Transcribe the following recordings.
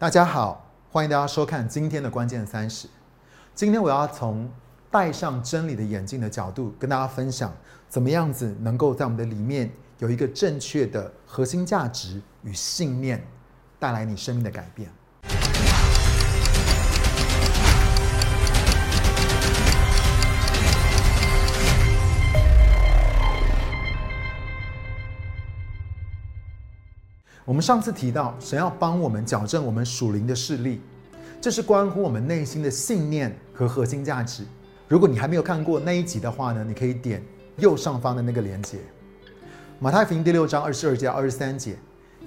大家好，欢迎大家收看今天的关键三十。今天我要从戴上真理的眼镜的角度，跟大家分享怎么样子能够在我们的里面有一个正确的核心价值与信念，带来你生命的改变。我们上次提到，神要帮我们矫正我们属灵的视力，这是关乎我们内心的信念和核心价值。如果你还没有看过那一集的话呢，你可以点右上方的那个连接。马太福音第六章二十二节二十三节，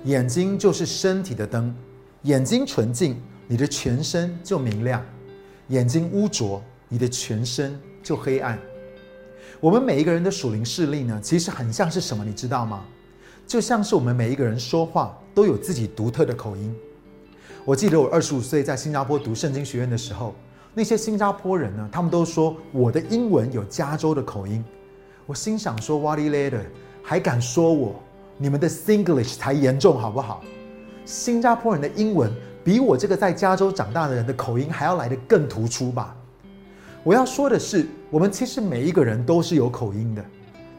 眼睛就是身体的灯，眼睛纯净，你的全身就明亮；眼睛污浊，你的全身就黑暗。我们每一个人的属灵视力呢，其实很像是什么，你知道吗？就像是我们每一个人说话都有自己独特的口音。我记得我二十五岁在新加坡读圣经学院的时候，那些新加坡人呢，他们都说我的英文有加州的口音。我心想说，What later 还敢说我？你们的 Singlish 才严重好不好？新加坡人的英文比我这个在加州长大的人的口音还要来得更突出吧？我要说的是，我们其实每一个人都是有口音的。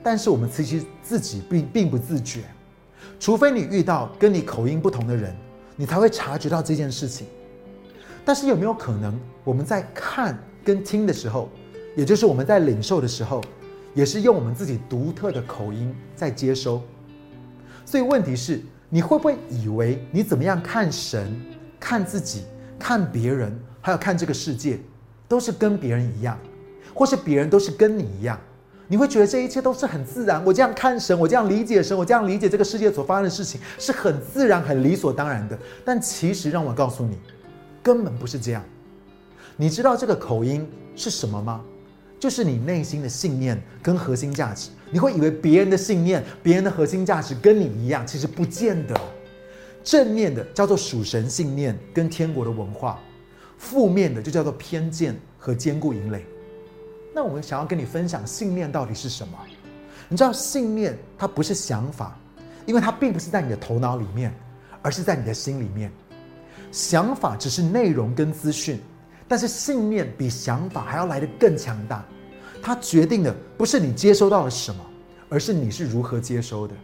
但是我们其实自己并并不自觉，除非你遇到跟你口音不同的人，你才会察觉到这件事情。但是有没有可能，我们在看跟听的时候，也就是我们在领受的时候，也是用我们自己独特的口音在接收？所以问题是，你会不会以为你怎么样看神、看自己、看别人，还有看这个世界，都是跟别人一样，或是别人都是跟你一样？你会觉得这一切都是很自然。我这样看神，我这样理解神，我这样理解这个世界所发生的事情，是很自然、很理所当然的。但其实，让我告诉你，根本不是这样。你知道这个口音是什么吗？就是你内心的信念跟核心价值。你会以为别人的信念、别人的核心价值跟你一样，其实不见得。正面的叫做属神信念跟天国的文化，负面的就叫做偏见和坚固营垒。那我们想要跟你分享信念到底是什么？你知道信念它不是想法，因为它并不是在你的头脑里面，而是在你的心里面。想法只是内容跟资讯，但是信念比想法还要来得更强大。它决定的不是你接收到了什么，而是你是如何接收的。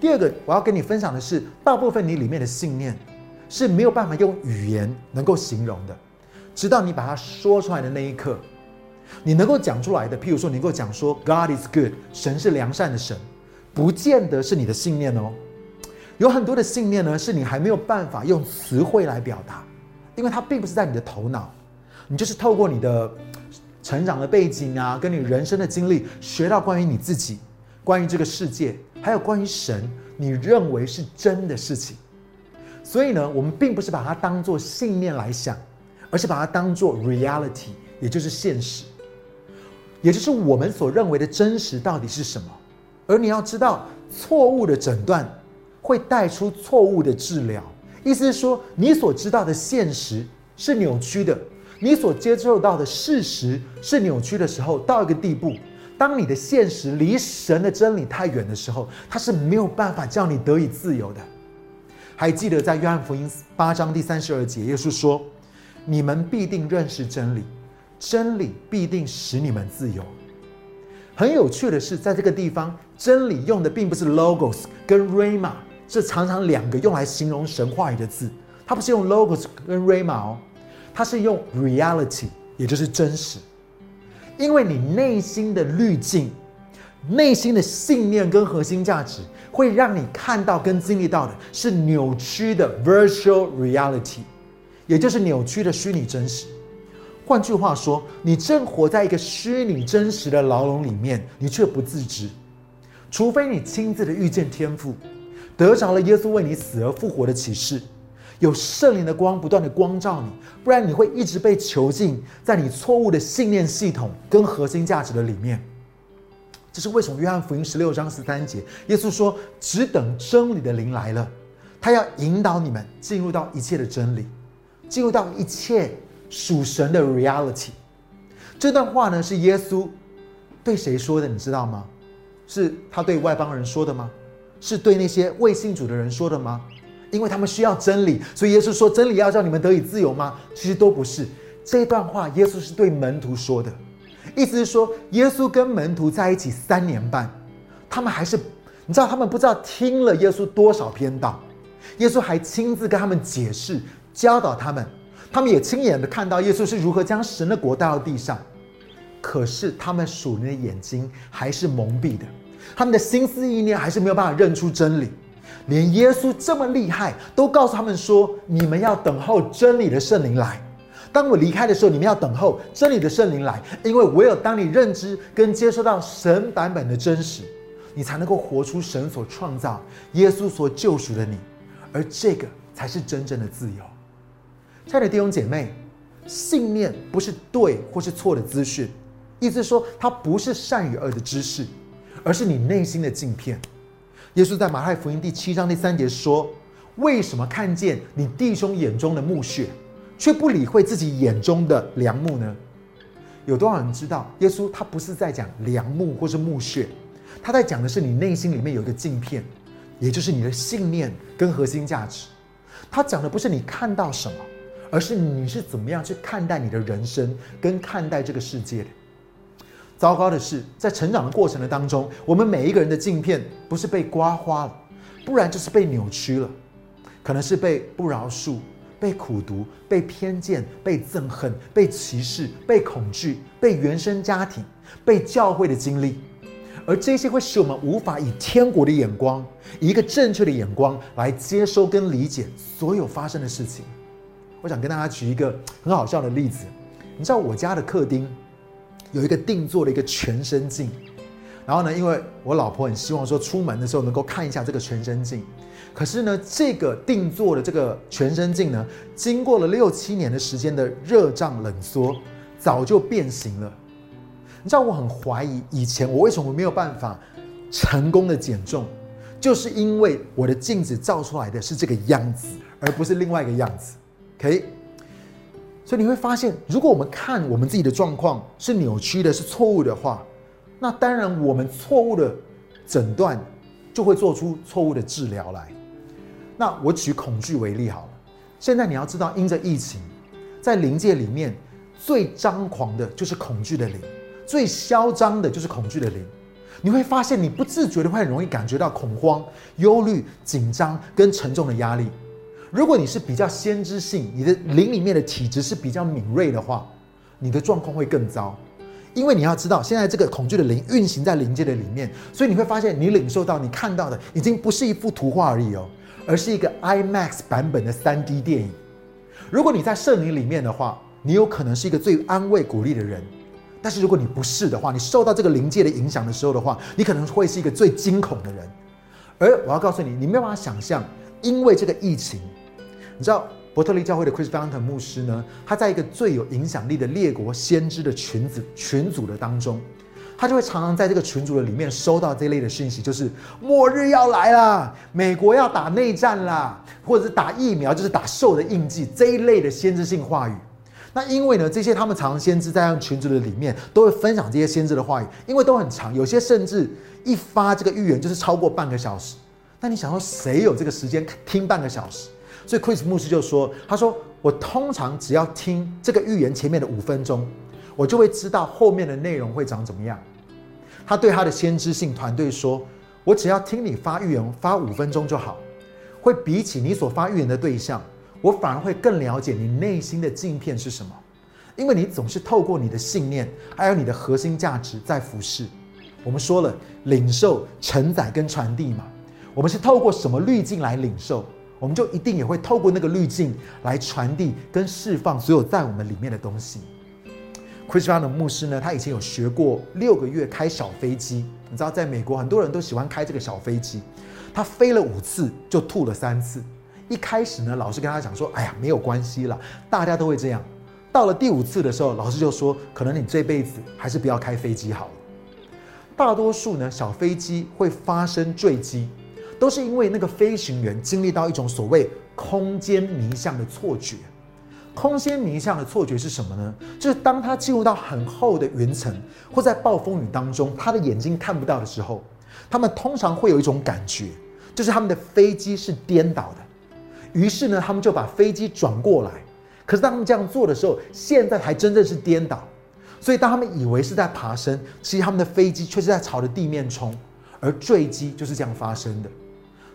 第二个我要跟你分享的是，大部分你里面的信念是没有办法用语言能够形容的，直到你把它说出来的那一刻。你能够讲出来的，譬如说，你能够讲说 “God is good”，神是良善的神，不见得是你的信念哦。有很多的信念呢，是你还没有办法用词汇来表达，因为它并不是在你的头脑，你就是透过你的成长的背景啊，跟你人生的经历，学到关于你自己、关于这个世界，还有关于神，你认为是真的事情。所以呢，我们并不是把它当做信念来想，而是把它当做 reality，也就是现实。也就是我们所认为的真实到底是什么？而你要知道，错误的诊断会带出错误的治疗。意思是说，你所知道的现实是扭曲的，你所接受到的事实是扭曲的时候，到一个地步，当你的现实离神的真理太远的时候，它是没有办法叫你得以自由的。还记得在约翰福音八章第三十二节，耶稣说：“你们必定认识真理。”真理必定使你们自由。很有趣的是，在这个地方，真理用的并不是 logos 跟 rama，这常常两个用来形容神话语的字。它不是用 logos 跟 rama 哦，它是用 reality，也就是真实。因为你内心的滤镜、内心的信念跟核心价值，会让你看到跟经历到的是扭曲的 virtual reality，也就是扭曲的虚拟真实。换句话说，你正活在一个虚拟真实的牢笼里面，你却不自知。除非你亲自的遇见天赋，得着了耶稣为你死而复活的启示，有圣灵的光不断的光照你，不然你会一直被囚禁在你错误的信念系统跟核心价值的里面。这是为什么？约翰福音十六章十三节，耶稣说：“只等真理的灵来了，他要引导你们进入到一切的真理，进入到一切。”属神的 reality，这段话呢是耶稣对谁说的？你知道吗？是他对外邦人说的吗？是对那些未信主的人说的吗？因为他们需要真理，所以耶稣说：“真理要叫你们得以自由吗？”其实都不是。这段话耶稣是对门徒说的，意思是说，耶稣跟门徒在一起三年半，他们还是你知道，他们不知道听了耶稣多少篇道，耶稣还亲自跟他们解释、教导他们，他们也亲眼的看到耶稣是如何将神的国带到地上。可是他们属灵的眼睛还是蒙蔽的，他们的心思意念还是没有办法认出真理。连耶稣这么厉害，都告诉他们说：“你们要等候真理的圣灵来。当我离开的时候，你们要等候真理的圣灵来，因为唯有当你认知跟接受到神版本的真实，你才能够活出神所创造、耶稣所救赎的你，而这个才是真正的自由。”亲爱的弟兄姐妹，信念不是对或是错的资讯，意思说，它不是善与恶的知识，而是你内心的镜片。耶稣在马太福音第七章第三节说：“为什么看见你弟兄眼中的木屑，却不理会自己眼中的梁木呢？”有多少人知道，耶稣他不是在讲梁木或是木屑，他在讲的是你内心里面有一个镜片，也就是你的信念跟核心价值。他讲的不是你看到什么，而是你是怎么样去看待你的人生跟看待这个世界的。糟糕的是，在成长的过程的当中，我们每一个人的镜片不是被刮花了，不然就是被扭曲了，可能是被不饶恕、被苦读、被偏见、被憎恨、被歧视、被恐惧、被原生家庭、被教会的经历，而这些会使我们无法以天国的眼光，以一个正确的眼光来接收跟理解所有发生的事情。我想跟大家举一个很好笑的例子，你知道我家的客厅。有一个定做的一个全身镜，然后呢，因为我老婆很希望说出门的时候能够看一下这个全身镜，可是呢，这个定做的这个全身镜呢，经过了六七年的时间的热胀冷缩，早就变形了。你知道我很怀疑以前我为什么没有办法成功的减重，就是因为我的镜子照出来的是这个样子，而不是另外一个样子。OK。所以你会发现，如果我们看我们自己的状况是扭曲的、是错误的话，那当然我们错误的诊断就会做出错误的治疗来。那我举恐惧为例好了。现在你要知道，因着疫情，在灵界里面最张狂的就是恐惧的灵，最嚣张的就是恐惧的灵。你会发现，你不自觉的会很容易感觉到恐慌、忧虑、紧张跟沉重的压力。如果你是比较先知性，你的灵里面的体质是比较敏锐的话，你的状况会更糟。因为你要知道，现在这个恐惧的灵运行在灵界的里面，所以你会发现，你领受到、你看到的已经不是一幅图画而已哦，而是一个 IMAX 版本的 3D 电影。如果你在圣灵里面的话，你有可能是一个最安慰、鼓励的人；但是如果你不是的话，你受到这个灵界的影响的时候的话，你可能会是一个最惊恐的人。而我要告诉你，你没有办法想象，因为这个疫情。你知道伯特利教会的 Chris Fountain 牧师呢？他在一个最有影响力的列国先知的群子群组的当中，他就会常常在这个群组的里面收到这类的讯息，就是末日要来了，美国要打内战啦，或者是打疫苗，就是打兽的印记这一类的先知性话语。那因为呢，这些他们常常先知在群组的里面都会分享这些先知的话语，因为都很长，有些甚至一发这个预言就是超过半个小时。那你想说，谁有这个时间听半个小时？所以，Chris 牧师就说：“他说，我通常只要听这个预言前面的五分钟，我就会知道后面的内容会长怎么样。”他对他的先知性团队说：“我只要听你发预言发五分钟就好，会比起你所发预言的对象，我反而会更了解你内心的镜片是什么，因为你总是透过你的信念，还有你的核心价值在服侍。我们说了，领受、承载跟传递嘛，我们是透过什么滤镜来领受？”我们就一定也会透过那个滤镜来传递跟释放所有在我们里面的东西。Chris Brown 的牧师呢，他以前有学过六个月开小飞机。你知道，在美国很多人都喜欢开这个小飞机。他飞了五次就吐了三次。一开始呢，老师跟他讲说：“哎呀，没有关系了，大家都会这样。”到了第五次的时候，老师就说：“可能你这辈子还是不要开飞机好了。”大多数呢，小飞机会发生坠机。都是因为那个飞行员经历到一种所谓空间迷向的错觉。空间迷向的错觉是什么呢？就是当他进入到很厚的云层，或在暴风雨当中，他的眼睛看不到的时候，他们通常会有一种感觉，就是他们的飞机是颠倒的。于是呢，他们就把飞机转过来。可是当他们这样做的时候，现在还真正是颠倒。所以当他们以为是在爬升，其实他们的飞机却是在朝着地面冲，而坠机就是这样发生的。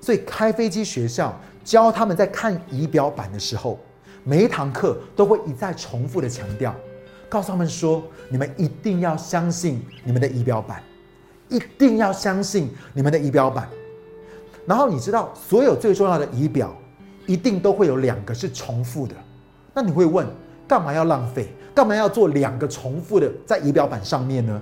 所以开飞机学校教他们在看仪表板的时候，每一堂课都会一再重复的强调，告诉他们说：你们一定要相信你们的仪表板，一定要相信你们的仪表板。然后你知道，所有最重要的仪表，一定都会有两个是重复的。那你会问，干嘛要浪费？干嘛要做两个重复的在仪表板上面呢？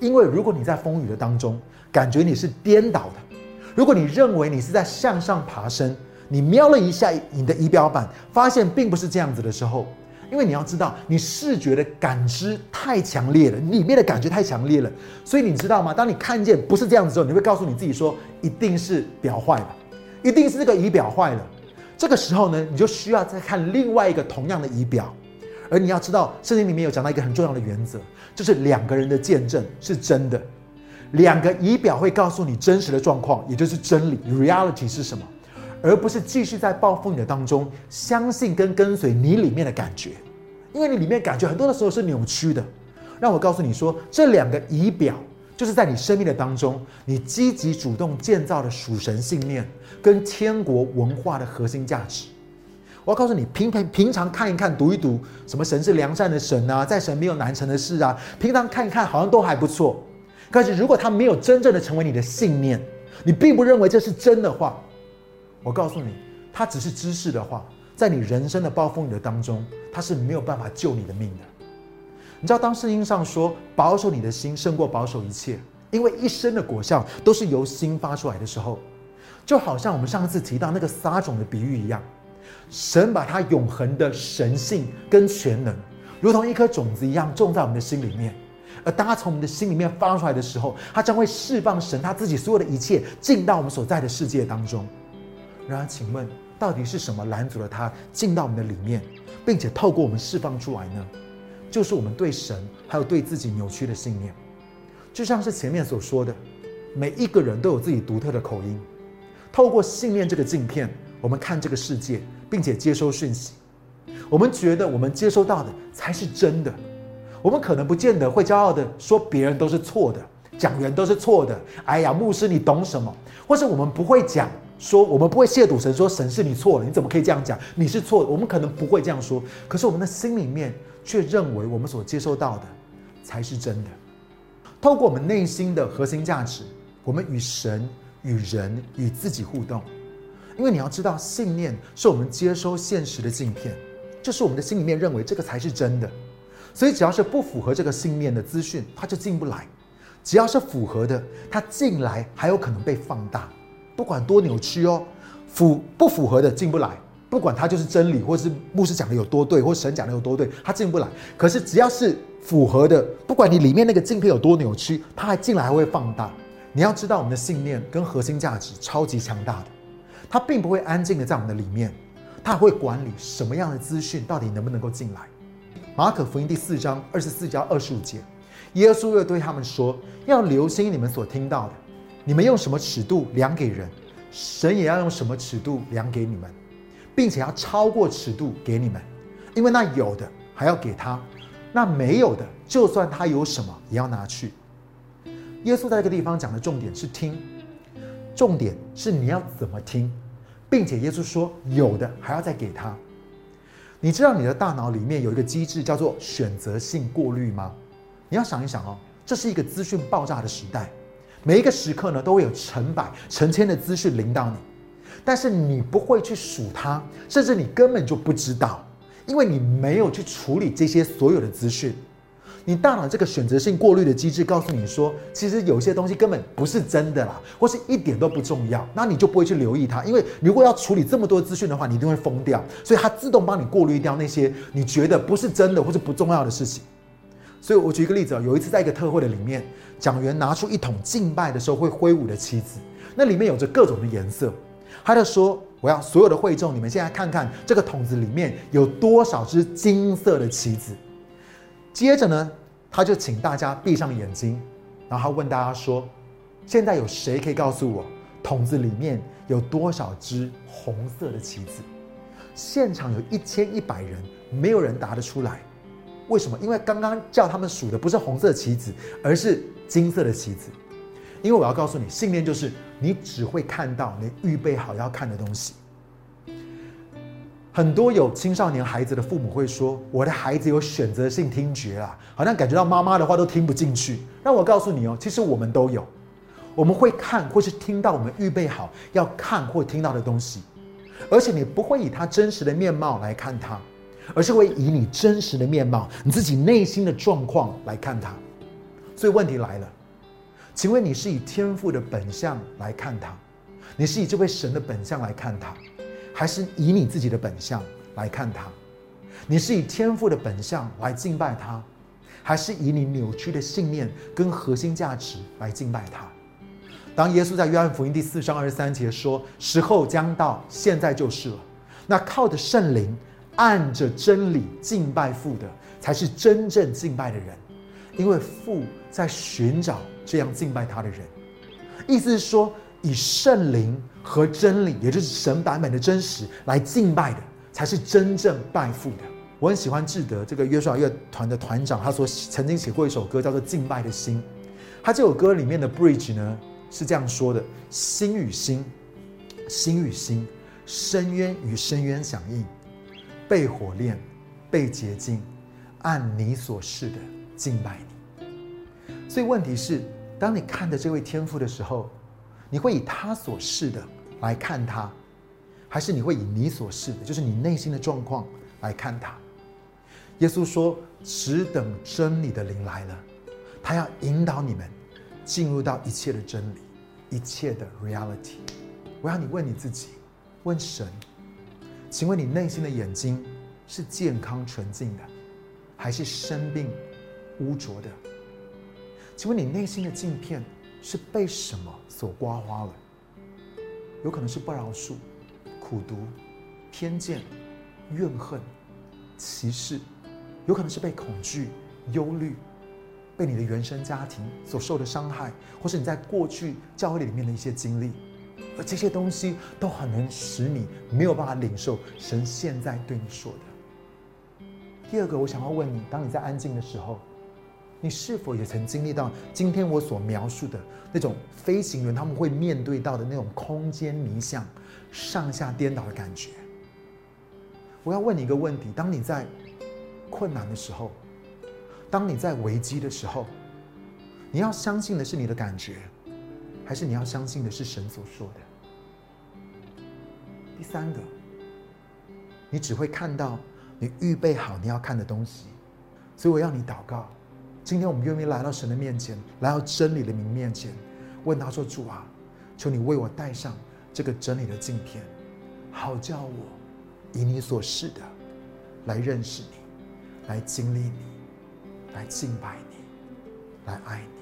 因为如果你在风雨的当中，感觉你是颠倒的。如果你认为你是在向上爬升，你瞄了一下你的仪表板，发现并不是这样子的时候，因为你要知道，你视觉的感知太强烈了，里面的感觉太强烈了，所以你知道吗？当你看见不是这样子之后，你会告诉你自己说，一定是表坏了，一定是这个仪表坏了。这个时候呢，你就需要再看另外一个同样的仪表，而你要知道，圣经里面有讲到一个很重要的原则，就是两个人的见证是真的。两个仪表会告诉你真实的状况，也就是真理 （reality） 是什么，而不是继续在暴风雨的当中相信跟跟随你里面的感觉，因为你里面感觉很多的时候是扭曲的。让我告诉你说，这两个仪表就是在你生命的当中，你积极主动建造的属神信念跟天国文化的核心价值。我要告诉你，平平平常看一看、读一读，什么神是良善的神啊，在神没有难成的事啊，平常看一看好像都还不错。可是，如果他没有真正的成为你的信念，你并不认为这是真的话，我告诉你，他只是知识的话，在你人生的暴风雨的当中，他是没有办法救你的命的。你知道，当圣经上说保守你的心胜过保守一切，因为一生的果效都是由心发出来的时候，就好像我们上次提到那个撒种的比喻一样，神把他永恒的神性跟全能，如同一颗种子一样种在我们的心里面。而当他从我们的心里面发出来的时候，他将会释放神他自己所有的一切进到我们所在的世界当中。然而，请问到底是什么拦阻了他进到我们的里面，并且透过我们释放出来呢？就是我们对神还有对自己扭曲的信念。就像是前面所说的，每一个人都有自己独特的口音。透过信念这个镜片，我们看这个世界，并且接收讯息。我们觉得我们接收到的才是真的。我们可能不见得会骄傲的说别人都是错的，讲员都是错的。哎呀，牧师你懂什么？或是我们不会讲说，我们不会亵渎神，说神是你错了，你怎么可以这样讲？你是错的。我们可能不会这样说，可是我们的心里面却认为我们所接受到的才是真的。透过我们内心的核心价值，我们与神、与人、与自己互动。因为你要知道，信念是我们接收现实的镜片，就是我们的心里面认为这个才是真的。所以，只要是不符合这个信念的资讯，它就进不来；只要是符合的，它进来还有可能被放大，不管多扭曲哦。符不符合的进不来，不管它就是真理，或是牧师讲的有多对，或神讲的有多对，它进不来。可是只要是符合的，不管你里面那个镜片有多扭曲，它还进来还会放大。你要知道，我们的信念跟核心价值超级强大的，它并不会安静的在我们的里面，它会管理什么样的资讯到底能不能够进来。马可福音第四章二十四节二十五节，耶稣又对他们说：“要留心你们所听到的，你们用什么尺度量给人，神也要用什么尺度量给你们，并且要超过尺度给你们，因为那有的还要给他，那没有的，就算他有什么，也要拿去。”耶稣在这个地方讲的重点是听，重点是你要怎么听，并且耶稣说有的还要再给他。你知道你的大脑里面有一个机制叫做选择性过滤吗？你要想一想哦，这是一个资讯爆炸的时代，每一个时刻呢都会有成百成千的资讯临到你，但是你不会去数它，甚至你根本就不知道，因为你没有去处理这些所有的资讯。你大脑这个选择性过滤的机制告诉你说，其实有些东西根本不是真的啦，或是一点都不重要，那你就不会去留意它。因为如果要处理这么多资讯的话，你一定会疯掉。所以它自动帮你过滤掉那些你觉得不是真的或是不重要的事情。所以我举一个例子啊，有一次在一个特会的里面，讲员拿出一桶敬拜的时候会挥舞的旗子，那里面有着各种的颜色。他就说：“我要所有的会众，你们现在看看这个桶子里面有多少只金色的棋子。”接着呢，他就请大家闭上眼睛，然后他问大家说：“现在有谁可以告诉我，桶子里面有多少只红色的棋子？”现场有一千一百人，没有人答得出来。为什么？因为刚刚叫他们数的不是红色棋子，而是金色的棋子。因为我要告诉你，信念就是你只会看到你预备好要看的东西。很多有青少年孩子的父母会说：“我的孩子有选择性听觉啊，好像感觉到妈妈的话都听不进去。”让我告诉你哦，其实我们都有，我们会看或是听到我们预备好要看或听到的东西，而且你不会以他真实的面貌来看他，而是会以你真实的面貌、你自己内心的状况来看他。所以问题来了，请问你是以天赋的本相来看他，你是以这位神的本相来看他？还是以你自己的本相来看他，你是以天赋的本相来敬拜他，还是以你扭曲的信念跟核心价值来敬拜他？当耶稣在约翰福音第四章二十三节说：“时候将到，现在就是了。”那靠着圣灵，按着真理敬拜父的，才是真正敬拜的人，因为父在寻找这样敬拜他的人。意思是说。以圣灵和真理，也就是神版本的真实来敬拜的，才是真正拜父的。我很喜欢志德这个约书亚乐团的团长，他所曾经写过一首歌，叫做《敬拜的心》。他这首歌里面的 bridge 呢是这样说的：心与心，心与心，深渊与深渊响应，被火炼，被洁净，按你所示的敬拜你。所以问题是，当你看着这位天父的时候。你会以他所示的来看他，还是你会以你所示的，就是你内心的状况来看他？耶稣说：“只等真理的灵来了，他要引导你们进入到一切的真理，一切的 reality。”我要你问你自己，问神：“请问你内心的眼睛是健康纯净的，还是生病污浊的？请问你内心的镜片？”是被什么所刮花了？有可能是不饶恕、苦毒、偏见、怨恨、歧视，有可能是被恐惧、忧虑，被你的原生家庭所受的伤害，或是你在过去教会里面的一些经历，而这些东西都很能使你没有办法领受神现在对你说的。第二个，我想要问你：当你在安静的时候。你是否也曾经历到今天我所描述的那种飞行员他们会面对到的那种空间迷向、上下颠倒的感觉？我要问你一个问题：当你在困难的时候，当你在危机的时候，你要相信的是你的感觉，还是你要相信的是神所说的？第三个，你只会看到你预备好你要看的东西，所以我要你祷告。今天我们愿意来到神的面前，来到真理的名面前，问他说：“主啊，求你为我戴上这个真理的镜片，好叫我以你所示的来认识你，来经历你，来敬拜你，来爱你。”